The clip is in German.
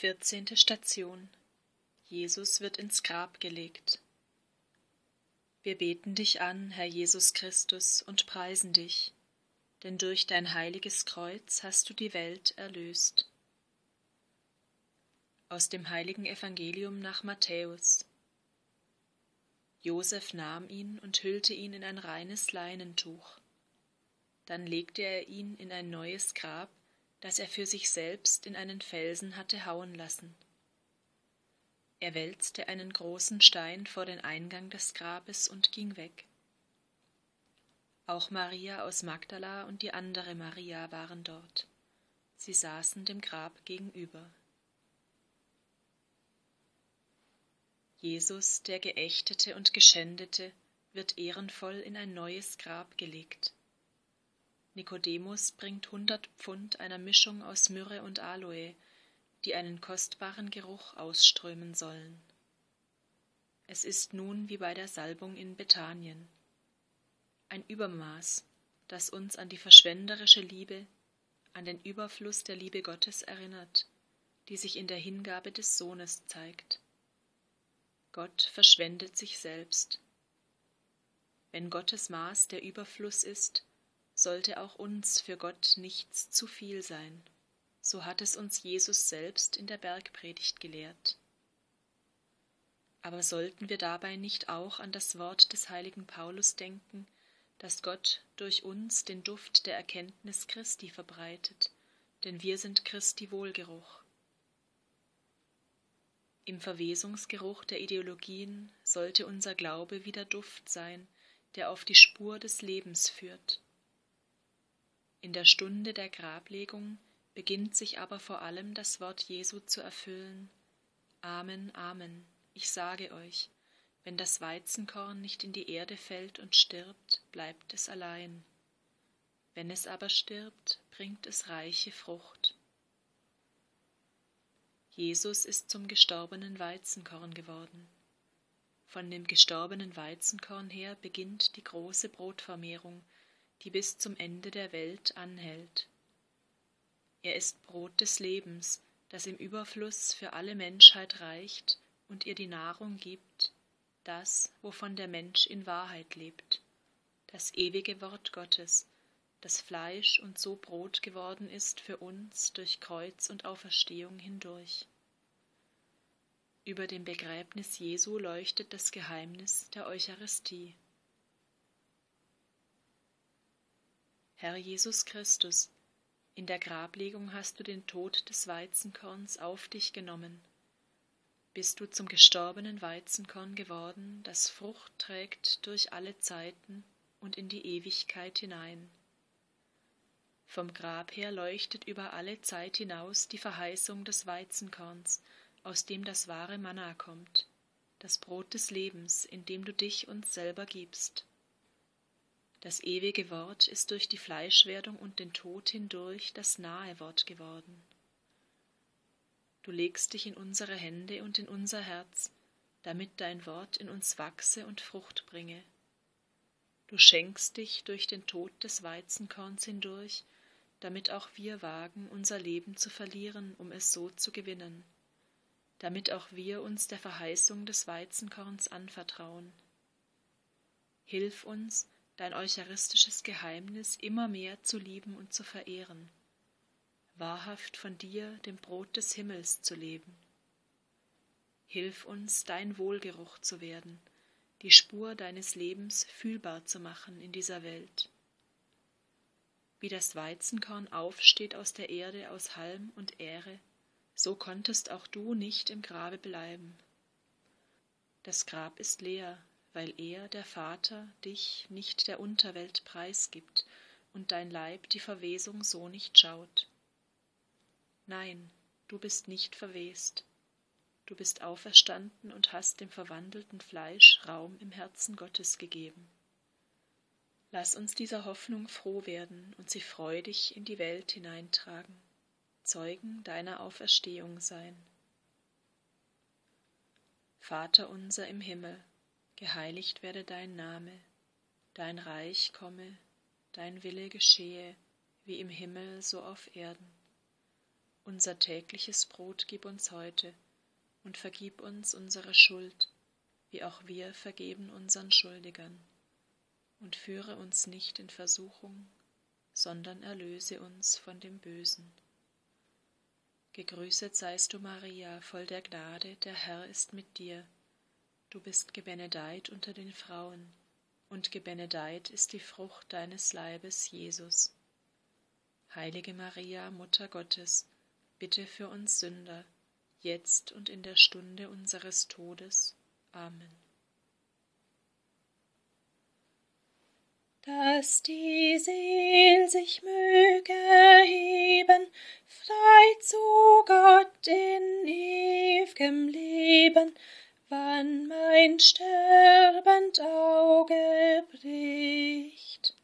Vierzehnte Station Jesus wird ins Grab gelegt. Wir beten dich an, Herr Jesus Christus, und preisen dich, denn durch dein heiliges Kreuz hast du die Welt erlöst. Aus dem heiligen Evangelium nach Matthäus. Josef nahm ihn und hüllte ihn in ein reines Leinentuch. Dann legte er ihn in ein neues Grab, das er für sich selbst in einen Felsen hatte hauen lassen. Er wälzte einen großen Stein vor den Eingang des Grabes und ging weg. Auch Maria aus Magdala und die andere Maria waren dort. Sie saßen dem Grab gegenüber. Jesus, der Geächtete und Geschändete, wird ehrenvoll in ein neues Grab gelegt. Nikodemus bringt hundert Pfund einer Mischung aus Myrrhe und Aloe, die einen kostbaren Geruch ausströmen sollen. Es ist nun wie bei der Salbung in Bethanien. Ein Übermaß, das uns an die verschwenderische Liebe, an den Überfluss der Liebe Gottes erinnert, die sich in der Hingabe des Sohnes zeigt. Gott verschwendet sich selbst. Wenn Gottes Maß der Überfluss ist, sollte auch uns für Gott nichts zu viel sein. So hat es uns Jesus selbst in der Bergpredigt gelehrt. Aber sollten wir dabei nicht auch an das Wort des heiligen Paulus denken, dass Gott durch uns den Duft der Erkenntnis Christi verbreitet, denn wir sind Christi Wohlgeruch. Im Verwesungsgeruch der Ideologien sollte unser Glaube wie der Duft sein, der auf die Spur des Lebens führt. In der Stunde der Grablegung beginnt sich aber vor allem das Wort Jesu zu erfüllen. Amen, Amen, ich sage euch, wenn das Weizenkorn nicht in die Erde fällt und stirbt, bleibt es allein. Wenn es aber stirbt, bringt es reiche Frucht. Jesus ist zum gestorbenen Weizenkorn geworden. Von dem gestorbenen Weizenkorn her beginnt die große Brotvermehrung, die bis zum Ende der Welt anhält. Er ist Brot des Lebens, das im Überfluss für alle Menschheit reicht und ihr die Nahrung gibt, das, wovon der Mensch in Wahrheit lebt, das ewige Wort Gottes, das Fleisch und so Brot geworden ist für uns durch Kreuz und Auferstehung hindurch. Über dem Begräbnis Jesu leuchtet das Geheimnis der Eucharistie. Herr Jesus Christus, in der Grablegung hast du den Tod des Weizenkorns auf dich genommen. Bist du zum gestorbenen Weizenkorn geworden, das Frucht trägt durch alle Zeiten und in die Ewigkeit hinein. Vom Grab her leuchtet über alle Zeit hinaus die Verheißung des Weizenkorns, aus dem das wahre Manna kommt, das Brot des Lebens, in dem du dich uns selber gibst. Das ewige Wort ist durch die Fleischwerdung und den Tod hindurch das nahe Wort geworden. Du legst dich in unsere Hände und in unser Herz, damit dein Wort in uns wachse und Frucht bringe. Du schenkst dich durch den Tod des Weizenkorns hindurch, damit auch wir wagen, unser Leben zu verlieren, um es so zu gewinnen, damit auch wir uns der Verheißung des Weizenkorns anvertrauen. Hilf uns, dein eucharistisches Geheimnis immer mehr zu lieben und zu verehren, wahrhaft von dir, dem Brot des Himmels, zu leben. Hilf uns, dein Wohlgeruch zu werden, die Spur deines Lebens fühlbar zu machen in dieser Welt. Wie das Weizenkorn aufsteht aus der Erde aus Halm und Ähre, so konntest auch du nicht im Grabe bleiben. Das Grab ist leer, weil er, der Vater, dich nicht der Unterwelt preisgibt und dein Leib die Verwesung so nicht schaut. Nein, du bist nicht verwest. Du bist auferstanden und hast dem verwandelten Fleisch Raum im Herzen Gottes gegeben. Lass uns dieser Hoffnung froh werden und sie freudig in die Welt hineintragen, Zeugen deiner Auferstehung sein. Vater unser im Himmel, geheiligt werde dein Name, dein Reich komme, dein Wille geschehe, wie im Himmel so auf Erden. Unser tägliches Brot gib uns heute und vergib uns unsere Schuld, wie auch wir vergeben unseren Schuldigern. Und führe uns nicht in Versuchung, sondern erlöse uns von dem Bösen. Gegrüßet seist du, Maria, voll der Gnade, der Herr ist mit dir. Du bist gebenedeit unter den Frauen, und gebenedeit ist die Frucht deines Leibes, Jesus. Heilige Maria, Mutter Gottes, bitte für uns Sünder, jetzt und in der Stunde unseres Todes. Amen. Dass die Seel sich möge heben, frei zu Gott in ew'gem Leben, wann mein sterbend Auge bricht.